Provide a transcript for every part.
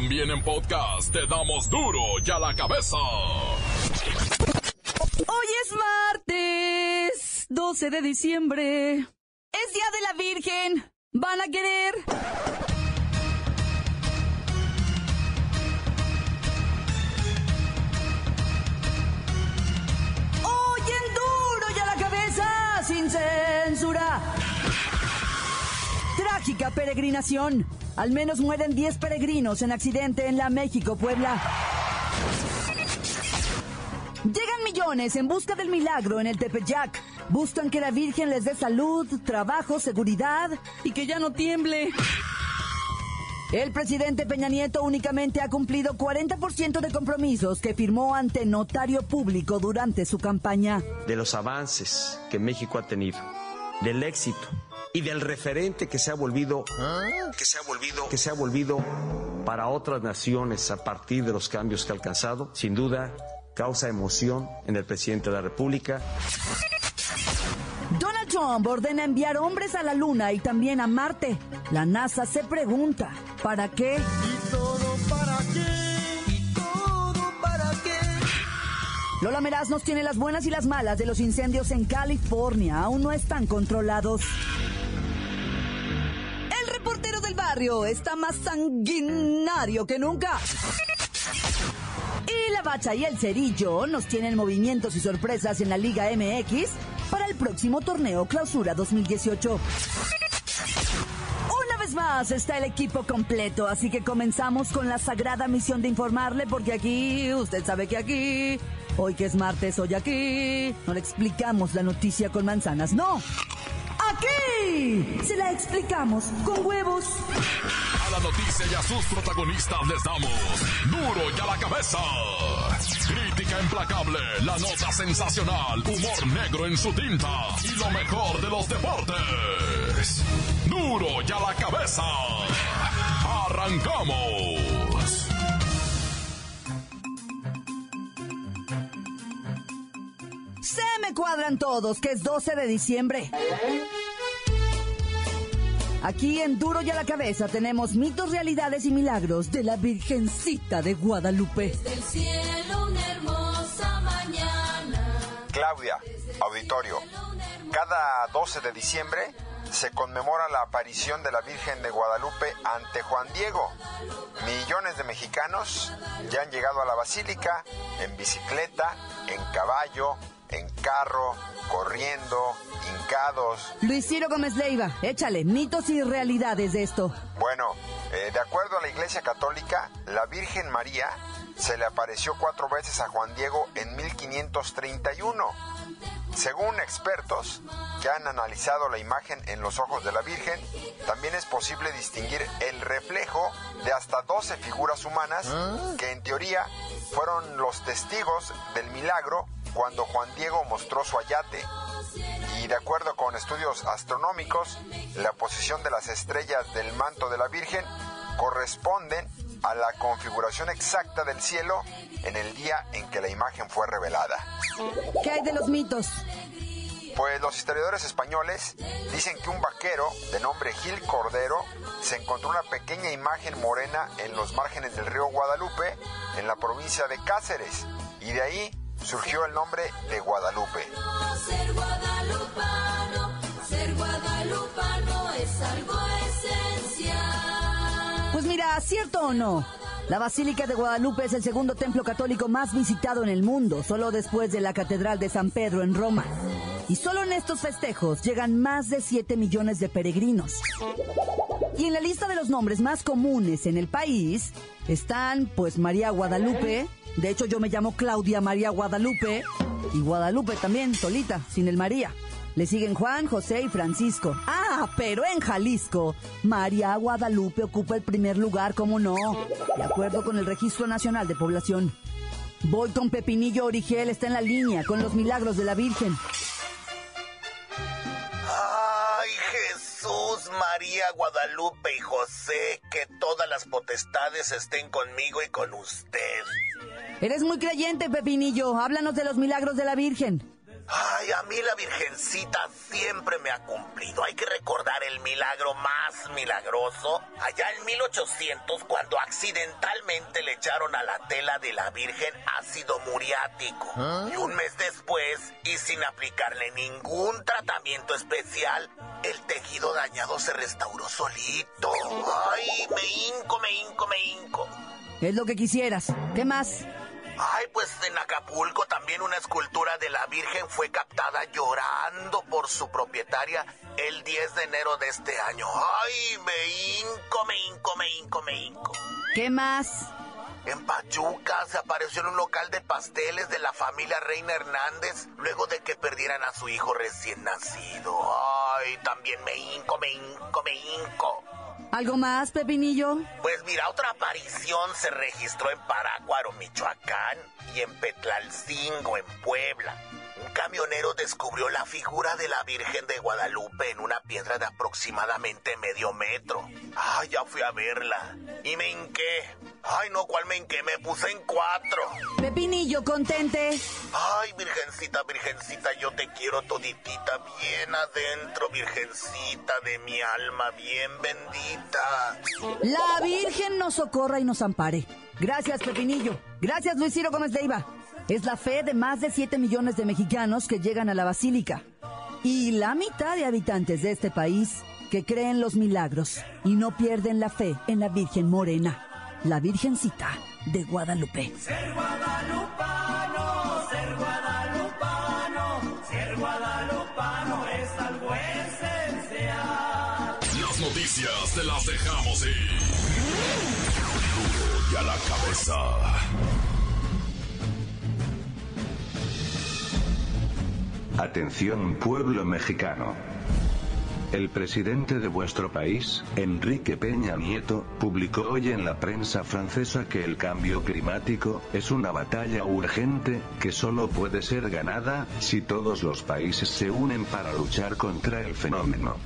También en podcast te damos duro y a la cabeza. Hoy es martes, 12 de diciembre. Es Día de la Virgen. ¿Van a querer? Hoy en duro y a la cabeza, sin censura. Trágica peregrinación. Al menos mueren 10 peregrinos en accidente en la México-Puebla. Llegan millones en busca del milagro en el Tepeyac. Buscan que la Virgen les dé salud, trabajo, seguridad y que ya no tiemble. El presidente Peña Nieto únicamente ha cumplido 40% de compromisos que firmó ante notario público durante su campaña. De los avances que México ha tenido, del éxito y del referente que se ha volvido que se ha volvido que se ha volvido para otras naciones a partir de los cambios que ha alcanzado, sin duda causa emoción en el presidente de la República. Donald Trump ordena enviar hombres a la Luna y también a Marte. La NASA se pregunta, ¿para qué? ¿Y todo para qué? ¿Y todo para qué? Lola Meraz nos tiene las buenas y las malas de los incendios en California. Aún no están controlados. Está más sanguinario que nunca. Y la bacha y el cerillo nos tienen movimientos y sorpresas en la Liga MX para el próximo torneo Clausura 2018. Una vez más está el equipo completo, así que comenzamos con la sagrada misión de informarle, porque aquí, usted sabe que aquí, hoy que es martes, hoy aquí, no le explicamos la noticia con manzanas, no. Aquí se la explicamos con huevos. A la noticia y a sus protagonistas les damos duro y a la cabeza. Crítica implacable, la nota sensacional, humor negro en su tinta y lo mejor de los deportes. Duro y a la cabeza. Arrancamos. Se me cuadran todos, que es 12 de diciembre. Aquí en Duro y a la cabeza tenemos mitos, realidades y milagros de la Virgencita de Guadalupe. Del cielo una hermosa mañana. Claudia, auditorio. Cada 12 de diciembre se conmemora la aparición de la Virgen de Guadalupe ante Juan Diego. Millones de mexicanos ya han llegado a la basílica en bicicleta, en caballo, en carro, corriendo, hincados. Luis Ciro Gómez Leiva, échale, mitos y realidades de esto. Bueno, eh, de acuerdo a la Iglesia Católica, la Virgen María se le apareció cuatro veces a Juan Diego en 1531. Según expertos que han analizado la imagen en los ojos de la Virgen, también es posible distinguir el reflejo de hasta 12 figuras humanas que en teoría fueron los testigos del milagro cuando Juan Diego mostró su ayate. Y de acuerdo con estudios astronómicos, la posición de las estrellas del manto de la Virgen corresponden a la configuración exacta del cielo en el día en que la imagen fue revelada. ¿Qué hay de los mitos? Pues los historiadores españoles dicen que un vaquero de nombre Gil Cordero se encontró una pequeña imagen morena en los márgenes del río Guadalupe, en la provincia de Cáceres, y de ahí surgió el nombre de Guadalupe. Ser guadalupano, ser guadalupano es algo esencial. Pues mira, ¿cierto o no? La Basílica de Guadalupe es el segundo templo católico más visitado en el mundo, solo después de la Catedral de San Pedro en Roma. Y solo en estos festejos llegan más de 7 millones de peregrinos. Y en la lista de los nombres más comunes en el país están, pues, María Guadalupe. De hecho, yo me llamo Claudia María Guadalupe. Y Guadalupe también, solita, sin el María. Le siguen Juan, José y Francisco. Ah, pero en Jalisco, María Guadalupe ocupa el primer lugar, ¿cómo no? De acuerdo con el Registro Nacional de Población. Voy con Pepinillo Origel, está en la línea, con los milagros de la Virgen. María, Guadalupe y José, que todas las potestades estén conmigo y con usted. Eres muy creyente, Pepinillo. Háblanos de los milagros de la Virgen. Ay, a mí la Virgencita siempre me ha cumplido. Hay que recordar el milagro más milagroso allá en 1800 cuando accidentalmente le echaron a la tela de la Virgen ácido muriático. Y un mes después, y sin aplicarle ningún tratamiento especial, el tejido dañado se restauró solito. Ay, me hinco, me hinco, me hinco. Es lo que quisieras. ¿Qué más? Ay, pues en Acapulco también una escultura de la Virgen fue captada llorando por su propietaria el 10 de enero de este año. Ay, me hinco, me hinco, me hinco, me hinco. ¿Qué más? En Pachuca se apareció en un local de pasteles de la familia Reina Hernández luego de que perdieran a su hijo recién nacido. Ay, también me hinco, me hinco, me hinco. ¿Algo más, Pepinillo? Pues mira, otra aparición se registró en Parácuaro, Michoacán, y en Petlalcingo, en Puebla. Un camionero descubrió la figura de la Virgen de Guadalupe en una piedra de aproximadamente medio metro. Ay, ya fui a verla. Y me hinqué. Ay, no, ¿cuál me hinqué? Me puse en cuatro. Pepinillo, contente. Ay, virgencita, virgencita, yo te quiero toditita, bien adentro, virgencita de mi alma, bien bendita. La Virgen nos socorra y nos ampare. Gracias, Pepinillo. Gracias, Luis Ciro Gómez Leiva. Es la fe de más de 7 millones de mexicanos que llegan a la Basílica. Y la mitad de habitantes de este país que creen los milagros y no pierden la fe en la Virgen Morena, la Virgencita de Guadalupe. Ser guadalupano, ser guadalupano, ser guadalupano es algo esencial. Las noticias te las dejamos ir. Duro y a la cabeza. Atención pueblo mexicano. El presidente de vuestro país, Enrique Peña Nieto, publicó hoy en la prensa francesa que el cambio climático es una batalla urgente que solo puede ser ganada si todos los países se unen para luchar contra el fenómeno.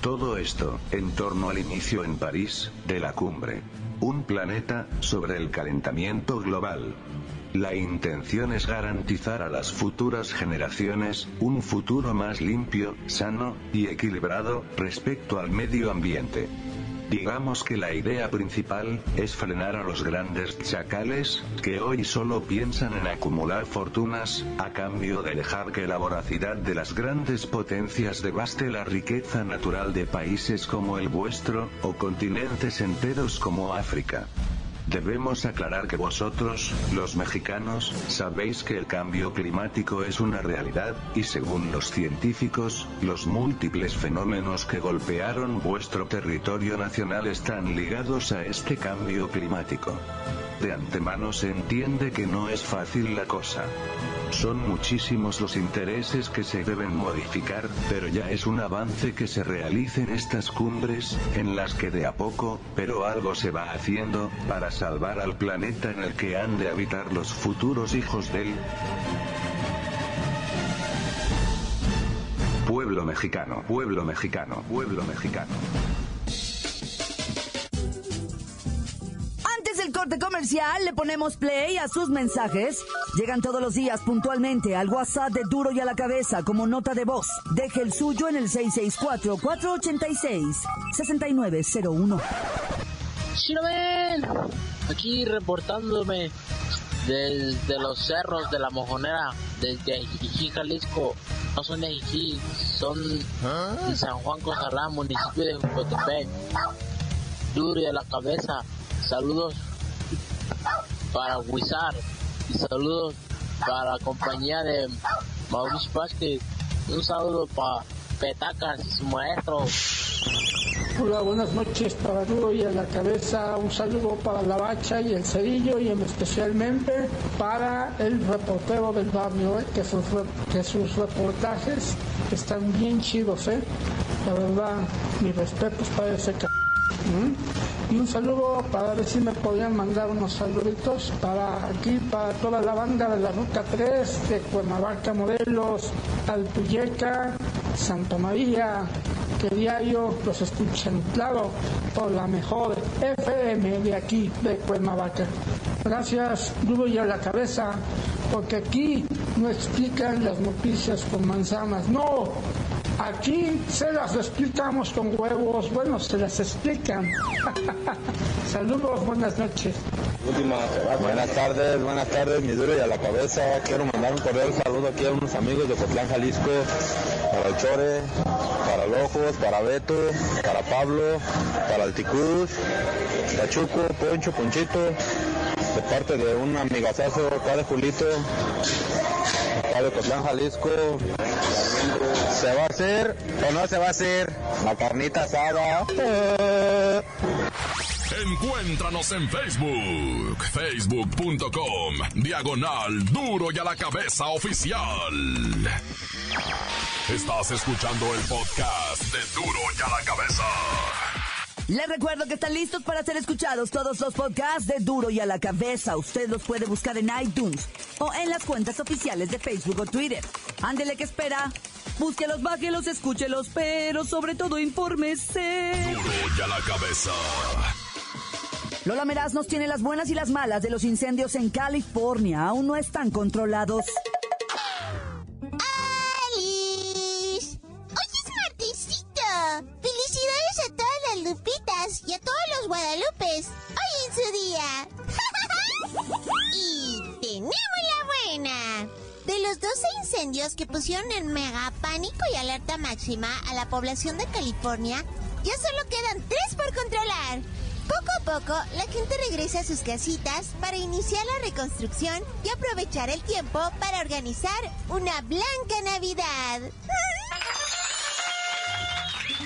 Todo esto, en torno al inicio en París, de la cumbre. Un planeta, sobre el calentamiento global. La intención es garantizar a las futuras generaciones un futuro más limpio, sano y equilibrado respecto al medio ambiente. Digamos que la idea principal es frenar a los grandes chacales, que hoy solo piensan en acumular fortunas, a cambio de dejar que la voracidad de las grandes potencias devaste la riqueza natural de países como el vuestro, o continentes enteros como África. Debemos aclarar que vosotros, los mexicanos, sabéis que el cambio climático es una realidad, y según los científicos, los múltiples fenómenos que golpearon vuestro territorio nacional están ligados a este cambio climático. De antemano se entiende que no es fácil la cosa. Son muchísimos los intereses que se deben modificar, pero ya es un avance que se realicen estas cumbres, en las que de a poco, pero algo se va haciendo, para salvar al planeta en el que han de habitar los futuros hijos del pueblo mexicano, pueblo mexicano, pueblo mexicano. Corte comercial le ponemos play a sus mensajes. Llegan todos los días puntualmente al WhatsApp de Duro y a la cabeza como nota de voz. Deje el suyo en el 664-486-6901. Chiromen, aquí reportándome desde los cerros de la mojonera, desde Jiquí, Jalisco. No son de son de San Juan Cosalá, municipio de Jocotepec. Duro y a la cabeza. Saludos para Wizar y saludos para la compañía de Mauricio Vázquez. Un saludo para Petacas y su maestro. Hola, buenas noches para Duro y a la cabeza. Un saludo para la bacha y el cerillo y en especialmente para el reportero del barrio, ¿eh? que, sus, que sus reportajes están bien chidos, ¿eh? La verdad, mis respetos para ese c... ¿Mm? Y un saludo para ver si me podían mandar unos saluditos para aquí, para toda la banda de la Ruta 3, de Cuernavaca, Morelos, Alpuyeca, Santa María, que diario los escuchan, claro, por la mejor FM de aquí, de Cuernavaca. Gracias, duro a la cabeza, porque aquí no explican las noticias con manzanas. No, aquí se las explicamos con huevos. Bueno, se las explican. Saludos, buenas noches. Buenas tardes, buenas tardes, mi duro y a la cabeza. Quiero mandar un cordial saludo aquí a unos amigos de Cotlán, Jalisco, para el Chore, para Lojos, para Beto, para Pablo, para el Ticuz, Pachuco, Poncho, Ponchito, de parte de un amigazazo acá de Julito, acá Jalisco. ¿Se va a hacer o no se va a hacer la carnita asada? Encuéntranos en Facebook, facebook.com, diagonal duro y a la cabeza oficial. Estás escuchando el podcast de duro y a la cabeza. Les recuerdo que están listos para ser escuchados todos los podcasts de Duro y a la cabeza. Usted los puede buscar en iTunes o en las cuentas oficiales de Facebook o Twitter. Ándele que espera. Búsquelos, bájelos, escúchelos, pero sobre todo infórmese. Duro y a la cabeza. Lola Meraz nos tiene las buenas y las malas de los incendios en California. Aún no están controlados. Que pusieron en mega pánico y alerta máxima a la población de California, ya solo quedan tres por controlar. Poco a poco, la gente regresa a sus casitas para iniciar la reconstrucción y aprovechar el tiempo para organizar una blanca Navidad.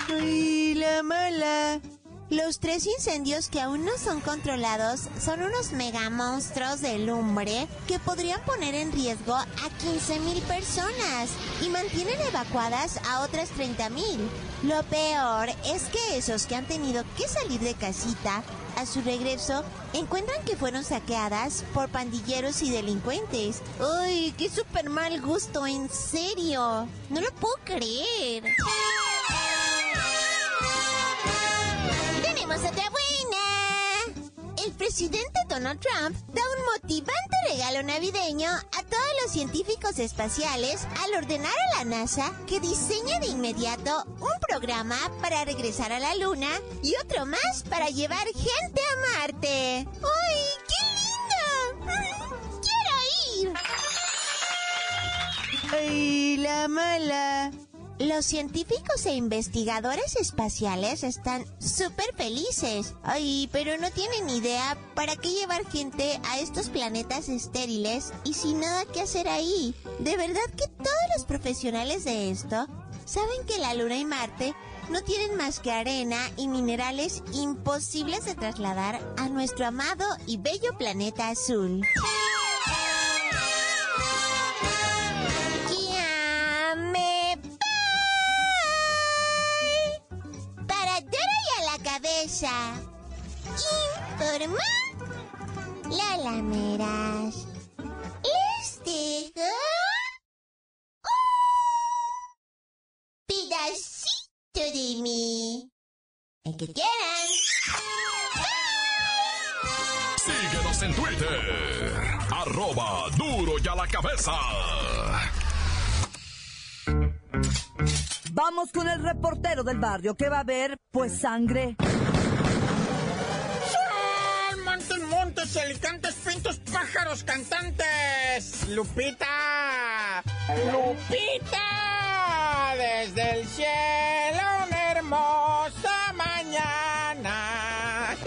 ¡Ay, la mala! Los tres incendios que aún no son controlados son unos mega monstruos de lumbre que podrían poner en riesgo a 15.000 personas y mantienen evacuadas a otras 30.000. Lo peor es que esos que han tenido que salir de casita a su regreso encuentran que fueron saqueadas por pandilleros y delincuentes. ¡Ay, qué súper mal gusto! ¡En serio! No lo puedo creer. Presidente Donald Trump da un motivante regalo navideño a todos los científicos espaciales al ordenar a la NASA que diseñe de inmediato un programa para regresar a la Luna y otro más para llevar gente a Marte. ¡Ay, qué lindo! ¡Quiero ir! ¡Ay, la mala! Los científicos e investigadores espaciales están súper felices. Ay, pero no tienen idea para qué llevar gente a estos planetas estériles y sin nada que hacer ahí. De verdad que todos los profesionales de esto saben que la Luna y Marte no tienen más que arena y minerales imposibles de trasladar a nuestro amado y bello planeta azul. La cabeza. Informó Lola Meras. Les dejo un pedacito de mí. El que quieran. Síguenos en Twitter. Arroba duro y a la cabeza. Vamos con el reportero del barrio que va a ver, pues sangre. Montes, alicantes, pintos, pájaros, cantantes. Lupita, Lupita, desde el cielo una hermosa mañana.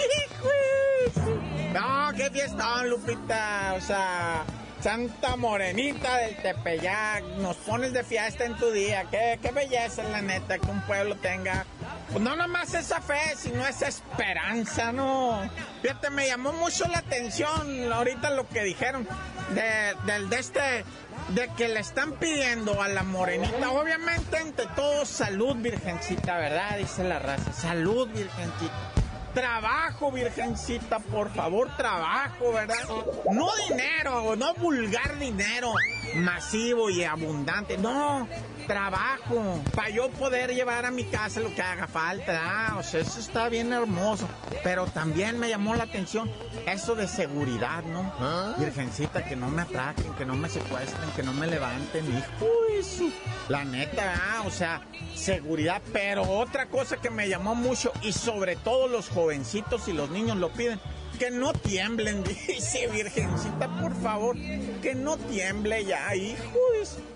No, qué fiestón, Lupita. O sea, Santa Morenita del Tepeyac. Nos pones de fiesta en tu día. Qué, qué belleza, la neta, que un pueblo tenga. No nomás esa fe, sino esa esperanza, ¿no? Fíjate, me llamó mucho la atención ahorita lo que dijeron de, del de este de que le están pidiendo a la morenita, obviamente ante todo salud, virgencita, ¿verdad? Dice la raza, salud, virgencita. Trabajo, virgencita, por favor, trabajo, ¿verdad? No dinero, no vulgar dinero masivo y abundante, no. Trabajo, para yo poder llevar a mi casa lo que haga falta. Ah, o sea, eso está bien hermoso. Pero también me llamó la atención eso de seguridad, ¿no? Virgencita, que no me atraquen, que no me secuestren, que no me levanten, hijo de su- La neta, ah, o sea, seguridad. Pero otra cosa que me llamó mucho, y sobre todo los jovencitos y los niños lo piden, que no tiemblen, dice Virgencita, por favor, que no tiemble ya, hijo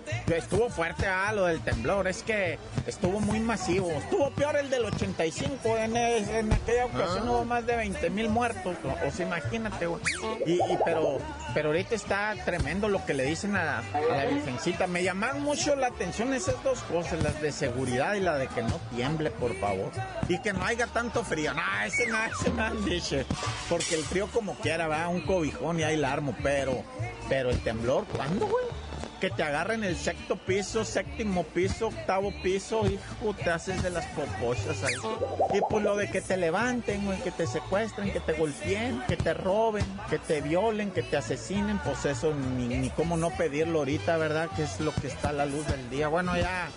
que Estuvo fuerte, ah, lo del temblor, es que estuvo muy masivo. Estuvo peor el del 85, en, es- en aquella ocasión hubo más de 20 mil muertos, o, o sea, imagínate, güey. Y, y pero, pero ahorita está tremendo lo que le dicen a, a la Virgencita. Me llamaron mucho la atención esas dos cosas, las de seguridad y la de que no tiemble, por favor. Y que no haya tanto frío. No, ese no, ese no dicho. Porque el frío como quiera, va, un cobijón y ahí la armo, pero, pero el temblor, ¿cuándo, güey? Que te agarren el sexto piso, séptimo piso, octavo piso, hijo, te haces de las poposas ahí. Y pues lo de que te levanten, güey, que te secuestren, que te golpeen, que te roben, que te violen, que te asesinen, pues eso ni, cómo no pedirlo ahorita, ¿verdad? Que es lo que está a la luz del día. Bueno, ya,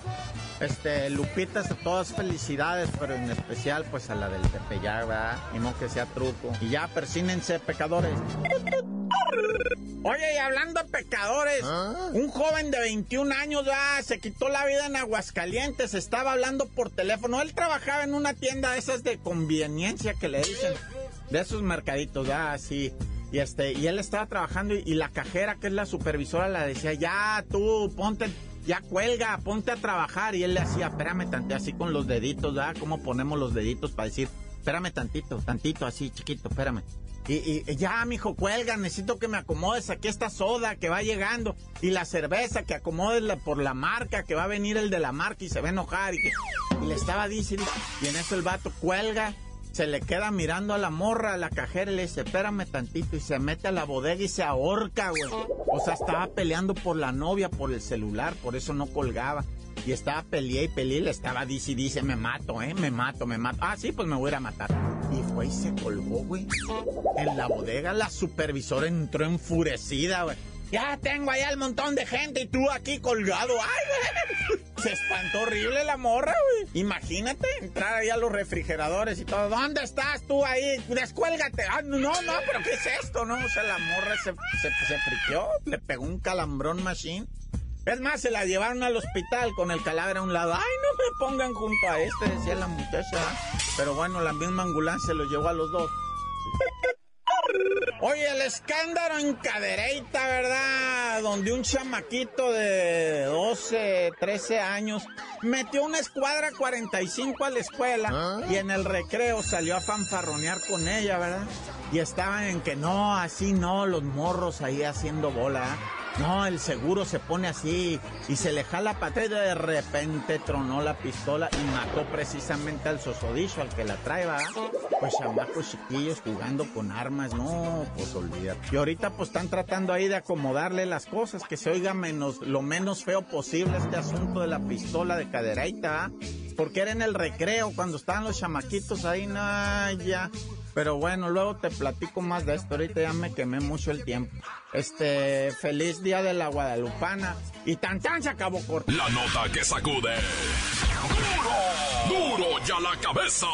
este, Lupitas, a todas felicidades, pero en especial pues a la del Tepeyac, ¿verdad? Y no que sea truco. Y ya, persínense, pecadores. Oye, y hablando de pecadores, un joven de 21 años ya se quitó la vida en Aguascalientes, estaba hablando por teléfono. Él trabajaba en una tienda de esas de conveniencia que le dicen, de esos mercaditos, ya así. Y este, y él estaba trabajando y, y la cajera, que es la supervisora, le decía, ya tú, ponte, ya cuelga, ponte a trabajar. Y él le hacía, espérame tantito, así con los deditos, ¿verdad? ¿Cómo ponemos los deditos para decir, espérame tantito, tantito, así, chiquito, espérame. Y, ya, mijo, cuelga, necesito que me acomodes aquí esta soda que va llegando. Y la cerveza, que acomodes por la marca, que va a venir el de la marca y se va a enojar. Y, que, y le estaba diciendo, y en eso el vato cuelga, se le queda mirando a la morra, a la cajera, y le dice, espérame tantito, y se mete a la bodega y se ahorca, güey. O sea, estaba peleando por la novia, por el celular, por eso no colgaba. Y estaba peleé y peleé, le estaba dice y dice, me mato, eh, me mato, me mato. Ah, sí, pues me voy a ir a matar. Y fue y se colgó, güey. En la bodega la supervisora entró enfurecida, güey. Ya tengo allá el montón de gente y tú aquí colgado. ¡Ay, güey! Se espantó horrible la morra, güey. Imagínate entrar ahí a los refrigeradores y todo. ¿Dónde estás tú ahí? Descuélgate. Ah, no, no, pero ¿qué es esto? No, o sea, la morra se, se, se friqueó. Le pegó un calambrón machine. Es más, se la llevaron al hospital con el cadáver a un lado. Ay, no me pongan junto a este, decía la muchacha. Pero bueno, la misma ambulancia lo llevó a los dos. Oye, el escándalo en Cadereyta, ¿verdad? Donde un chamaquito de 12, 13 años metió una escuadra 45 a la escuela y en el recreo salió a fanfarronear con ella, ¿verdad? Y estaban en que no, así no, los morros ahí haciendo bola. ¿ah? No, el seguro se pone así y se le jala patada y de repente tronó la pistola y mató precisamente al sosodicho, al que la trae, ¿verdad? Pues chamacos chiquillos jugando con armas, no, pues olvídate. Y ahorita pues están tratando ahí de acomodarle las cosas, que se oiga menos, lo menos feo posible este asunto de la pistola de cadereita, ¿ah? Porque era en el recreo, cuando estaban los chamaquitos ahí, no, ya. Pero bueno, luego te platico más de esto. Ahorita ya me quemé mucho el tiempo. Este, feliz día de la Guadalupana. Y tan tan se acabó corto. La nota que sacude. ¡Duro! ¡Duro ya la cabeza!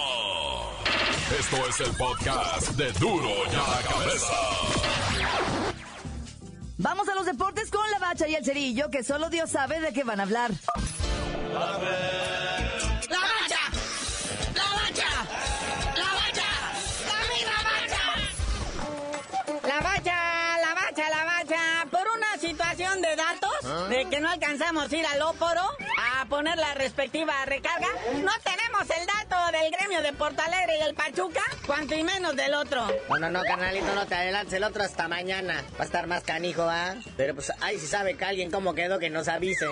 Esto es el podcast de Duro ya la cabeza. Vamos a los deportes con la bacha y el cerillo, que solo Dios sabe de qué van a hablar. ¡La la bacha! La bacha, la bacha. Por una situación de datos, de que no alcanzamos a ir al óporo poner la respectiva recarga, no tenemos el dato del gremio de Porto Alegre y el Pachuca, cuanto y menos del otro. No, no, no, carnalito, no te adelantes, el otro hasta mañana. Va a estar más canijo, ¿ah? Pero pues, ay, si sabe que alguien cómo quedó, que nos avise.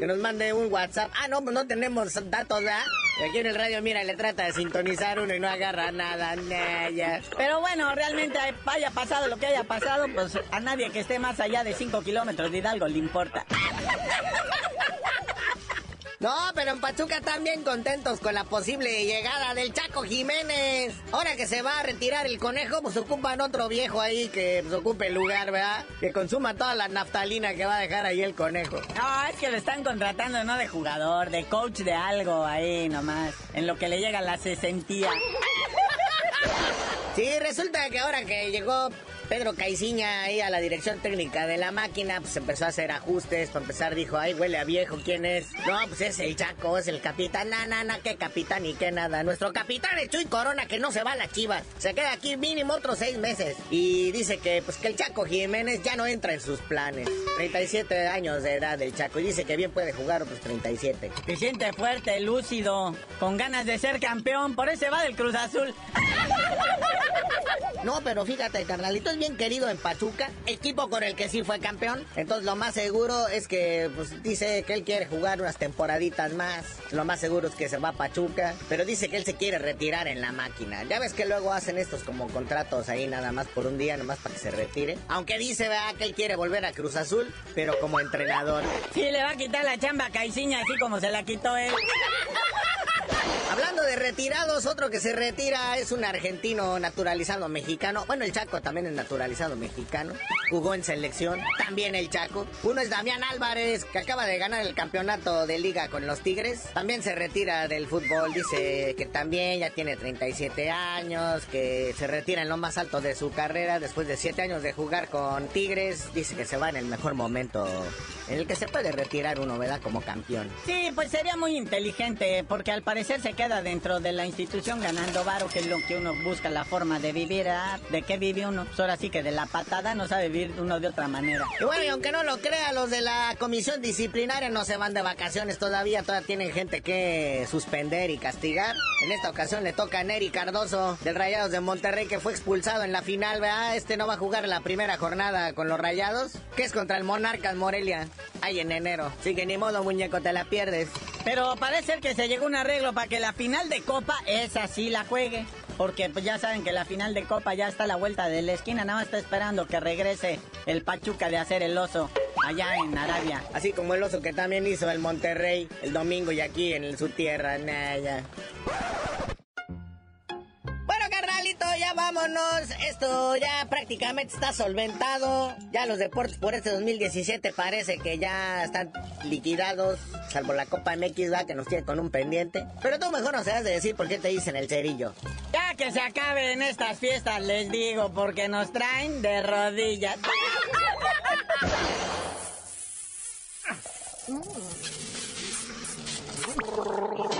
Que nos mande un WhatsApp. Ah, no, pues no tenemos datos, ¿ah? Y aquí en el radio, mira, le trata de sintonizar uno y no agarra nada, naya. Pero bueno, realmente haya pasado lo que haya pasado, pues a nadie que esté más allá de 5 kilómetros de Hidalgo le importa. No, pero en Pachuca están bien contentos con la posible llegada del Chaco Jiménez. Ahora que se va a retirar el conejo, pues ocupan otro viejo ahí que pues, ocupe el lugar, ¿verdad? Que consuma toda la naftalina que va a dejar ahí el conejo. No, es que lo están contratando no de jugador, de coach de algo ahí nomás. En lo que le llega la sesentía. Sí, resulta que ahora que llegó Pedro Caiciña ahí a la dirección técnica de la máquina, pues empezó a hacer ajustes. Para empezar dijo, ay, huele a viejo, ¿quién es? No, pues es el Chaco, es el capitán. Na, na, na, qué capitán y qué nada. Nuestro capitán es Chuy Corona, que no se va a la chiva. Se queda aquí mínimo otros seis meses. Y dice que, pues que el Chaco Jiménez ya no entra en sus planes. 37 años de edad el Chaco. Y dice que bien puede jugar otros 37. Se siente fuerte, lúcido, con ganas de ser campeón. Por eso va del Cruz Azul. No, pero fíjate, carnalito es bien querido en Pachuca, equipo con el que sí fue campeón. Entonces lo más seguro es que pues, dice que él quiere jugar unas temporaditas más. Lo más seguro es que se va a Pachuca, pero dice que él se quiere retirar en la máquina. Ya ves que luego hacen estos como contratos ahí nada más por un día, nomás para que se retire. Aunque dice, ¿verdad? Que él quiere volver a Cruz Azul, pero como entrenador. Sí, le va a quitar la chamba a Caiciña así como se la quitó él. Hablando de retirados, otro que se retira es un argentino naturalizado mexicano. Bueno, el Chaco también es naturalizado mexicano. Jugó en selección, también el Chaco. Uno es Damián Álvarez, que acaba de ganar el campeonato de liga con los Tigres. También se retira del fútbol, dice que también ya tiene 37 años, que se retira en lo más alto de su carrera después de 7 años de jugar con Tigres. Dice que se va en el mejor momento en el que se puede retirar uno, ¿verdad? Como campeón. Sí, pues sería muy inteligente, porque al parecer se queda dentro de la institución ganando varo, que es lo que uno busca la forma de vivir, ¿ah? ¿De qué vive uno? Pues ahora sí que de la patada no sabe vivir uno de otra manera. Y bueno, y aunque no lo crea, los de la comisión disciplinaria no se van de vacaciones todavía, todavía tienen gente que suspender y castigar. En esta ocasión le toca a Neri Cardoso, del Rayados de Monterrey, que fue expulsado en la final, ¿verdad? Este no va a jugar la primera jornada con los Rayados, que es contra el Monarcas Morelia. Ahí en enero. Así que ni modo, muñeco, te la pierdes. Pero parece que se llegó un arreglo para que la final de Copa esa sí la juegue. Porque pues ya saben que la final de Copa ya está a la vuelta de la esquina. Nada más está esperando que regrese el Pachuca de hacer el oso allá en Arabia. Así como el oso que también hizo el Monterrey el domingo y aquí en su tierra. Nah, ya. Ya vámonos. Esto ya prácticamente está solventado. Ya los deportes por este 2017 parece que ya están liquidados. Salvo la Copa MX, va, que nos tiene con un pendiente. Pero tú mejor no sabes de decir por qué te dicen el cerillo. Ya que se acaben estas fiestas, les digo, porque nos traen de rodillas.